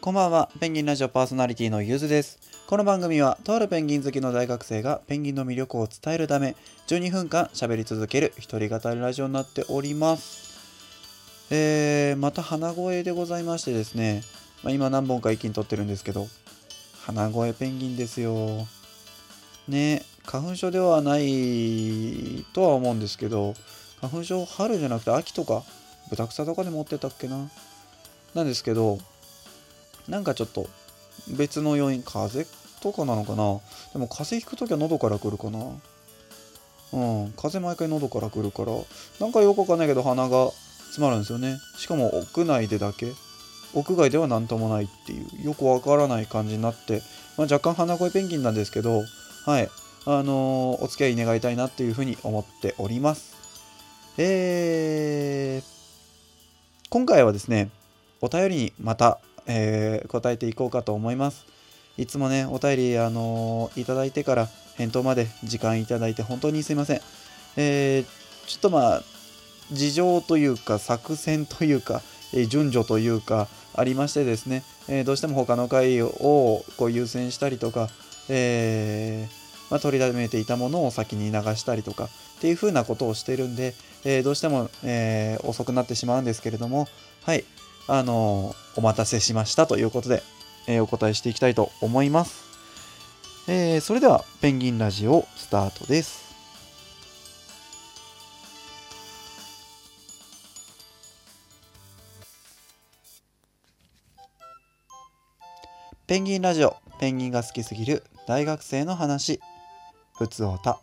こんばんは、ペンギンラジオパーソナリティのゆずです。この番組は、とあるペンギン好きの大学生がペンギンの魅力を伝えるため、12分間喋り続ける一人語りラジオになっております。えー、また鼻声でございましてですね、まあ、今何本か一気に撮ってるんですけど、鼻声ペンギンですよ。ね、花粉症ではないとは思うんですけど、花粉症春じゃなくて秋とか、豚草とかで持ってたっけな。なんですけど、なんかちょっと別の要因、風邪とかなのかな？でも風邪ひくときは喉から来るかな？うん、風邪毎回喉から来るから、なんかよくわかんないけど鼻が詰まるんですよね。しかも屋内でだけ。屋外では何ともないっていう、よくわからない感じになって、まあ、若干鼻声ペンギンなんですけど、はい、あのーお付き合い願いたいなっていうふうに思っております。えー、今回はですね、お便りにまた、えー答えていこうかと思います。いつもね、お便り、あのーいただいてから返答まで時間いただいて本当にすいません。えーちょっとまあ、事情というか作戦というか、え順序というかありましてですね、えどうしても他の回をこう優先したりとか、えまあ、取りだめていたものを先に流したりとかっていう風なことをしてるんで、えどうしても、え遅くなってしまうんですけれどもはいあのお待たせしましたということで、えーお答えしていきたいと思います、えーそれではペンギンラジオスタートです。ペンギンラジオペンギンが好きすぎる大学生の話。ふつおた。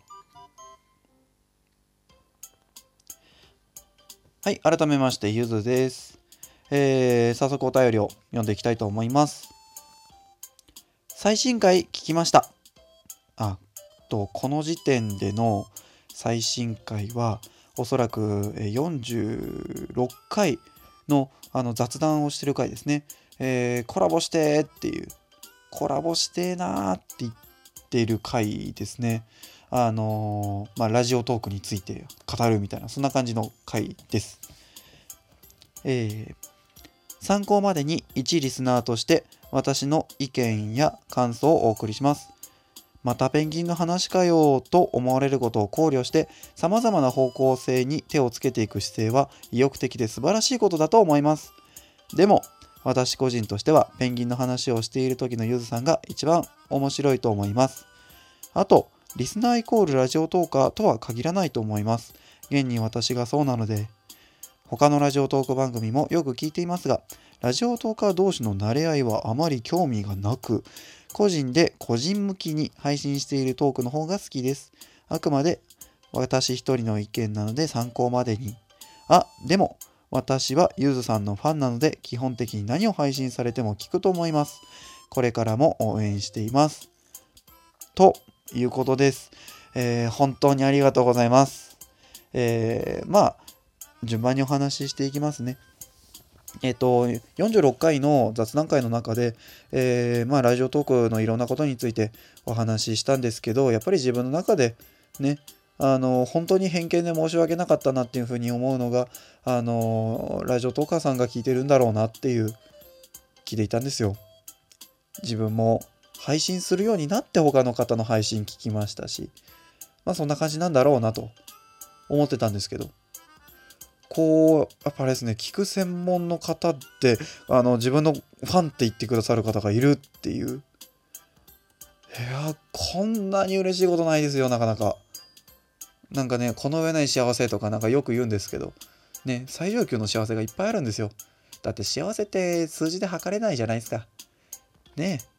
はい改めましてゆずです、えー早速お便りを読んでいきたいと思います最新回聞きましたあとこの時点での最新回はおそらく46回のあの雑談をしてる回ですね、えーコラボしてーっていうコラボしてーなーって言ってる回ですね。あのーまあ、ラジオトークについて語るみたいな、そんな感じの回です。えー参考までに一リスナーとして私の意見や感想をお送りします。またペンギンの話かよと思われることを考慮して様々な方向性に手をつけていく姿勢は意欲的で素晴らしいことだと思います。でも私個人としてはペンギンの話をしている時のゆずさんが一番面白いと思います。あと、リスナーイコールラジオトーカーとは限らないと思います。現に私がそうなので、他のラジオトーク番組もよく聞いていますが、ラジオトーカー同士の慣れ合いはあまり興味がなく、個人で個人向きに配信しているトークの方が好きです。あくまで私一人の意見なので参考までに。あ、でも、私はゆずさんのファンなので基本的に何を配信されても聞くと思います。これからも応援しています。ということです。えー本当にありがとうございます。えーまあ、順番にお話ししていきますね。えっ、と、46回の雑談会の中で、えーまあ、ラジオトークのいろんなことについてお話ししたんですけど、やっぱり自分の中でね、あの本当に偏見で申し訳なかったなっていうふうに思うのがあのラジオトーカーさんが聞いてるんだろうなっていう気でいたんですよ自分も配信するようになって他の方の配信聞きましたしまあそんな感じなんだろうなと思ってたんですけどこうやっぱあれですね聞く専門の方ってあの自分のファンって言ってくださる方がいるっていう。いやこんなに嬉しいことないですよなかなか。なんかねこの上ない幸せとかなんかよく言うんですけど。ね最上級の幸せがいっぱいあるんですよ。だって幸せって数字で測れないじゃないですか。ね。え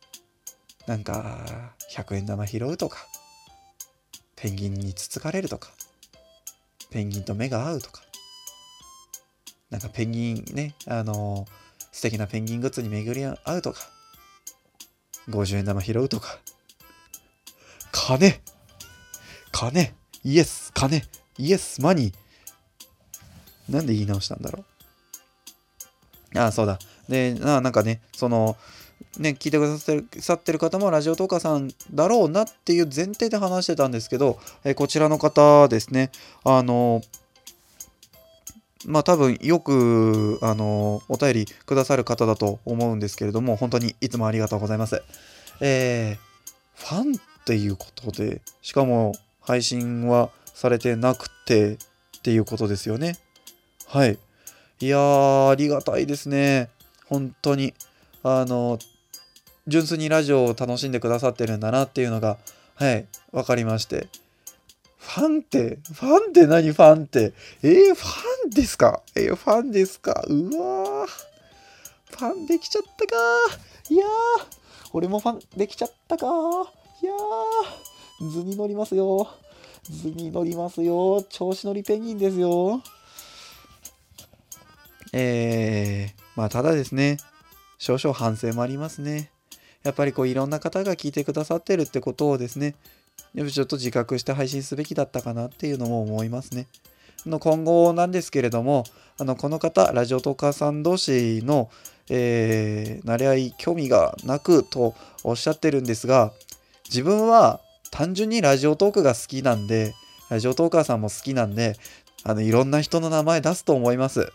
なんか100円玉拾うとか。ペンギンにつつかれるとか。ペンギンと目が合うとか。なんかペンギンねあの素敵なペンギングッズに巡り合うとか50円玉拾うとか。金。金。イエス。金。イエス。マニー。なんで言い直したんだろう。ああそうだ。でななんかねそのね聞いてくださってる方もラジオトーカーさんだろうなっていう前提で話してたんですけど、えこちらの方ですね。あのまあ多分よく、あの、お便りくださる方だと思うんですけれども、本当にいつもありがとうございます。えー、ファンっていうことで、しかも配信はされてなくてっていうことですよね。はい。いやー、ありがたいですね。本当に。あの、純粋にラジオを楽しんでくださってるんだなっていうのが、はい、分かりまして。ファンって、ファンって何ファンって？えー、ファンですか？えー、ファンですか？うわー。ファンできちゃったかいやー、俺もファンできちゃったかいやー、図に乗りますよ。図に乗りますよ。調子乗りペンギンですよ。えー、まあただですね、少々反省もありますね。やっぱりこういろんな方が聞いてくださってるってことをですね、ちょっと自覚して配信すべきだったかなっていうのも思いますね。の今後なんですけれども、あのこの方、ラジオトーカーさん同士の、えー、慣れ合い、興味がなくとおっしゃってるんですが、自分は単純にラジオトークが好きなんで、ラジオトーカーさんも好きなんで、あのいろんな人の名前出すと思います。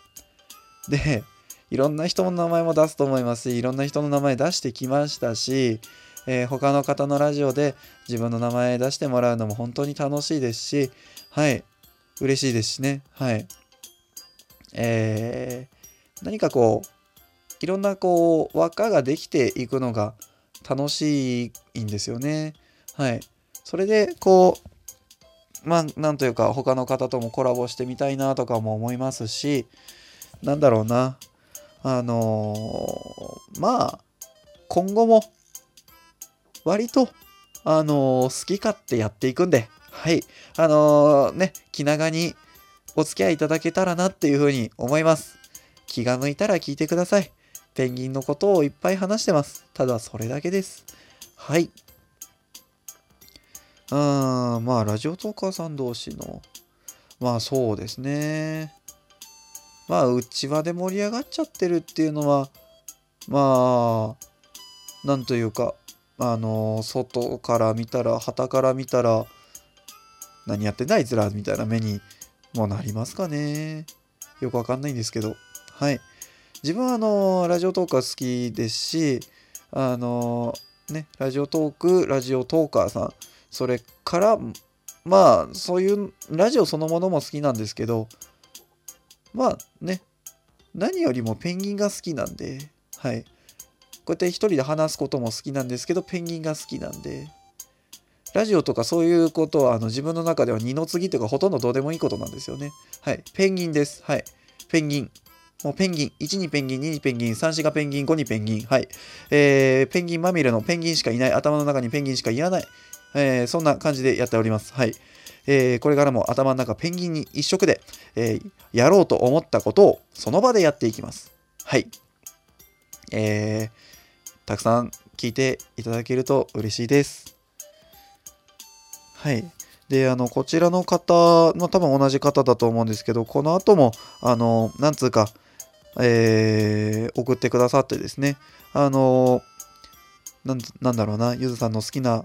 で、いろんな人の名前も出すと思いますし、いろんな人の名前出してきましたし、えー、他の方のラジオで自分の名前出してもらうのも本当に楽しいですし、はい、嬉しいですしね、はい。えー、何かこう、いろんなこう、輪っかができていくのが楽しいんですよね。はい。それで、こう、まあ、なんというか、他の方ともコラボしてみたいなとかも思いますし、なんだろうな。あのー、まあ、今後も、割と、あのー、好き勝手やっていくんで、はい。あのー、ね、気長にお付き合いいただけたらなっていうふうに思います。気が向いたら聞いてください。ペンギンのことをいっぱい話してます。ただそれだけです。はい。うーん、まあ、ラジオトーカーさん同士の、まあそうですね。まあ、内輪で盛り上がっちゃってるっていうのは、まあ、なんというか、あの、外から見たら、旗から見たら、何やってんだあいつらみたいな目にもなりますかね。よくわかんないんですけど。はい。自分はあの、ラジオトーカー好きですし、あの、ね、ラジオトーク、ラジオトーカーさん、それから、まあ、そういうラジオそのものも好きなんですけど、まあね、何よりもペンギンが好きなんで、はい。こうやって一人で話すことも好きなんですけど、ペンギンが好きなんで、ラジオとかそういうことはあの自分の中では二の次というかほとんどどうでもいいことなんですよね。はい。ペンギンです。はい。ペンギン。もうペンギン。1にペンギン、2にペンギン、3、4がペンギン、5にペンギン。はい。えー、ペンギンまみれのペンギンしかいない。頭の中にペンギンしかいらない。えー、そんな感じでやっております。はい。えー、これからも頭の中ペンギンに一色で、えー、やろうと思ったことをその場でやっていきます。はい。えー、たくさん聞いていただけると嬉しいです。はい。で、あの、こちらの方の多分同じ方だと思うんですけど、この後も、あの、なんつうか、えー、送ってくださってですね、あの、なんだろうな、ゆずさんの好きな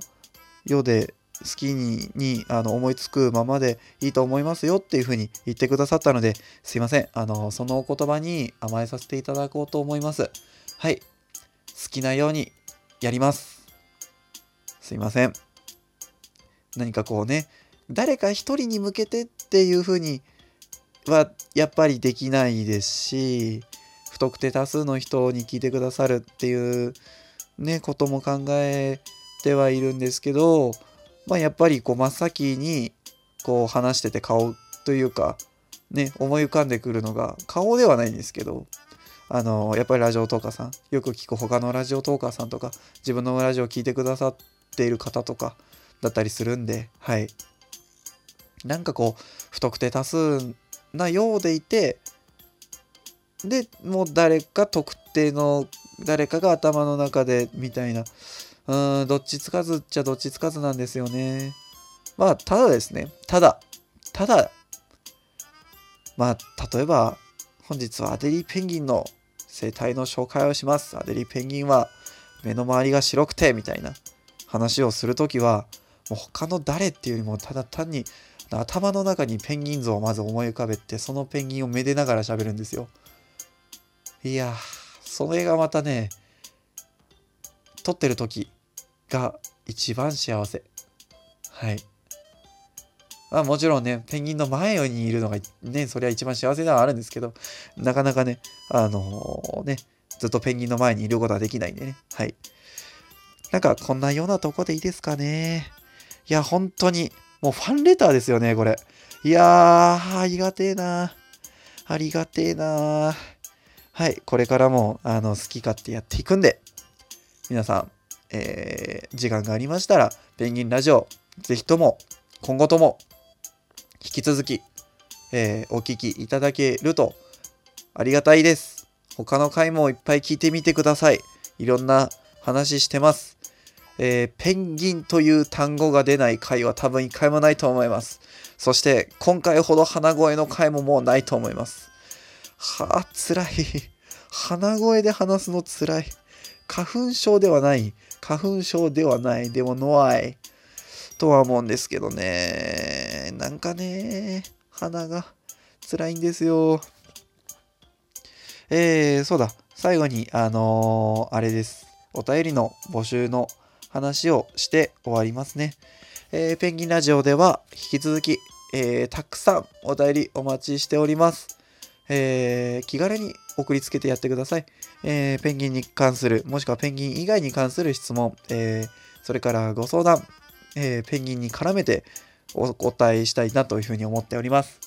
ようで好きににあの思いつくままでいいと思いますよっていうふうに言ってくださったのですいませんあのそのお言葉に甘えさせていただこうと思いますはい好きなようにやります。すいません。何かこうね誰か一人に向けてっていうふうにはやっぱりできないですし不特定多数の人に聞いてくださるっていうねことも考えてはいるんですけどまあ、やっぱりこう真っ先にこう話してて顔というかね思い浮かんでくるのが顔ではないんですけどあのやっぱりラジオトーカーさんよく聞く他のラジオトーカーさんとか自分のラジオを聴いてくださっている方とかだったりするんではいなんかこう不特定多数なようでいてでもう誰か特定の誰かが頭の中でみたいなうん、どっちつかずっちゃどっちつかずなんですよね。まあ、ただですね、ただ、ただ、まあ、例えば、本日はアデリーペンギンの生態の紹介をします。アデリーペンギンは目の周りが白くて、みたいな話をするときは、もう他の誰っていうよりも、ただ単に頭の中にペンギン像をまず思い浮かべてそのペンギンをめでながら喋るんですよ。いやそれがまたね撮ってる時が一番幸せ。はい。まあもちろんねペンギンの前にいるのがねそれは一番幸せではあるんですけどなかなかねあのー、ねずっとペンギンの前にいることはできないんでね。はい。なんかこんなようなとこでいいですかね。いや本当にもうファンレターですよね、これ。いやー、ありがてえなありがてえなはい、これからも、あの、好き勝手やっていくんで、皆さん、えー、時間がありましたら、ペンギンラジオ、ぜひとも、今後とも、引き続き、えー、お聴きいただけると、ありがたいです。他の回もいっぱい聞いてみてください。いろんな話してます。えー、ペンギンという単語が出ない回は多分一回もないと思います。そして今回ほど鼻声の回ももうないと思います。はあ、辛い。鼻声で話すの辛い。花粉症ではない。花粉症ではない。でもノアイ。とは思うんですけどね。なんかね、鼻が辛いんですよ。えー、そうだ。最後に、あのー、あれです。お便りの募集の話をして終わりますね。えー、ペンギンラジオでは引き続き、えー、たくさんお便りお待ちしております。えー、気軽に送りつけてやってください。えー、ペンギンに関する、もしくはペンギン以外に関する質問、えー、それからご相談、えペンギンに絡めてお答えしたいなというふうに思っております。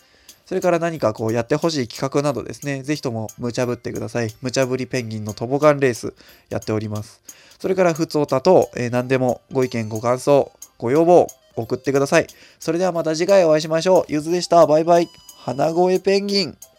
それから何かこうやってほしい企画などですね、ぜひとも無茶ぶってください。無茶ぶりペンギンのトボガンレースやっております。それから普通歌と、えー、何でもご意見、ご感想、ご要望送ってください。それではまた次回お会いしましょう。ゆずでした。バイバイ。花声ペンギン。